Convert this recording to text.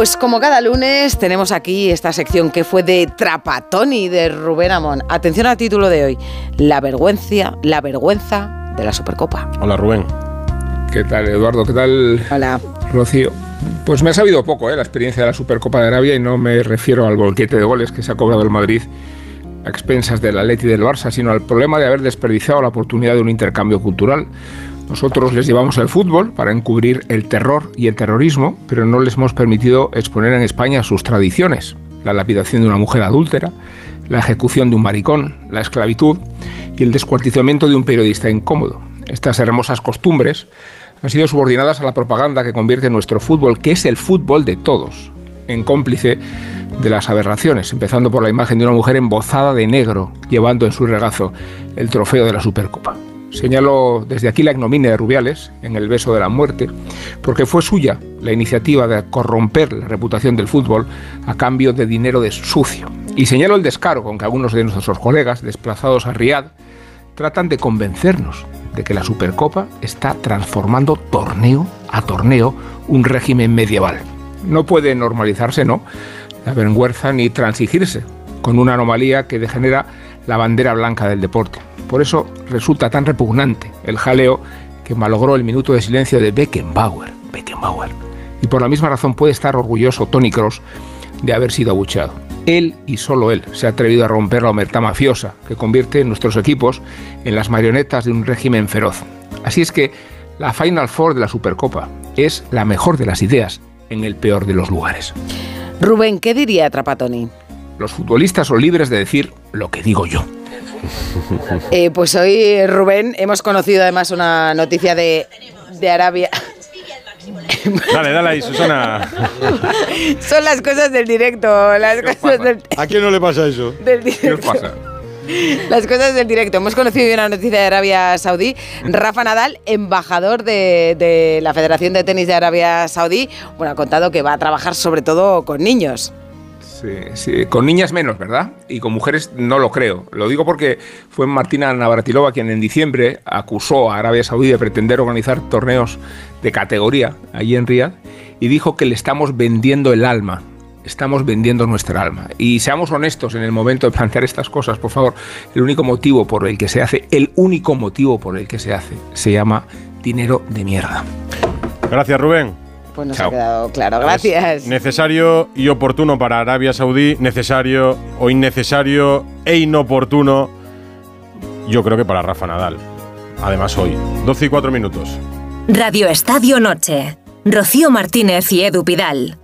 Pues como cada lunes tenemos aquí esta sección que fue de Trapatoni de Rubén Amón. Atención al título de hoy, la vergüenza, la vergüenza de la Supercopa. Hola Rubén. ¿Qué tal Eduardo? ¿Qué tal Hola. Rocío? Pues me ha sabido poco ¿eh? la experiencia de la Supercopa de Arabia y no me refiero al bolquete de goles que se ha cobrado el Madrid a expensas del Atleti y del Barça, sino al problema de haber desperdiciado la oportunidad de un intercambio cultural. Nosotros les llevamos el fútbol para encubrir el terror y el terrorismo, pero no les hemos permitido exponer en España sus tradiciones. La lapidación de una mujer adúltera, la ejecución de un maricón, la esclavitud y el descuartizamiento de un periodista incómodo. Estas hermosas costumbres han sido subordinadas a la propaganda que convierte nuestro fútbol, que es el fútbol de todos, en cómplice de las aberraciones, empezando por la imagen de una mujer embozada de negro, llevando en su regazo el trofeo de la Supercopa. Señalo desde aquí la ignominia de Rubiales, en el beso de la muerte, porque fue suya la iniciativa de corromper la reputación del fútbol a cambio de dinero de sucio. Y señalo el descaro con que algunos de nuestros colegas, desplazados a Riad, tratan de convencernos de que la Supercopa está transformando torneo a torneo un régimen medieval. No puede normalizarse, ¿no? La vergüenza ni transigirse con una anomalía que degenera la bandera blanca del deporte. Por eso resulta tan repugnante el jaleo que malogró el minuto de silencio de Beckenbauer. Beckenbauer. Y por la misma razón puede estar orgulloso Tony Cross de haber sido abucheado. Él y solo él se ha atrevido a romper la omertá mafiosa que convierte nuestros equipos en las marionetas de un régimen feroz. Así es que la Final Four de la Supercopa es la mejor de las ideas en el peor de los lugares. Rubén, ¿qué diría Trapatoni? Los futbolistas son libres de decir lo que digo yo. Eh, pues hoy, Rubén, hemos conocido además una noticia de, de Arabia. Dale, dale ahí, Susana. Son las cosas del directo, las cosas del, ¿A quién no le pasa eso? del ¿Qué os pasa? Las cosas del directo. Hemos conocido una noticia de Arabia Saudí. Rafa Nadal, embajador de, de la Federación de Tenis de Arabia Saudí, bueno, ha contado que va a trabajar sobre todo con niños. Sí, sí, con niñas menos, ¿verdad? Y con mujeres no lo creo. Lo digo porque fue Martina Navratilova quien en diciembre acusó a Arabia Saudí de pretender organizar torneos de categoría allí en Riyadh y dijo que le estamos vendiendo el alma. Estamos vendiendo nuestra alma. Y seamos honestos en el momento de plantear estas cosas, por favor. El único motivo por el que se hace, el único motivo por el que se hace, se llama dinero de mierda. Gracias, Rubén. Pues nos Chao. ha quedado claro. Gracias. Necesario y oportuno para Arabia Saudí, necesario o innecesario e inoportuno, yo creo que para Rafa Nadal. Además hoy, 12 y 4 minutos. Radio Estadio Noche. Rocío Martínez y Edu Pidal.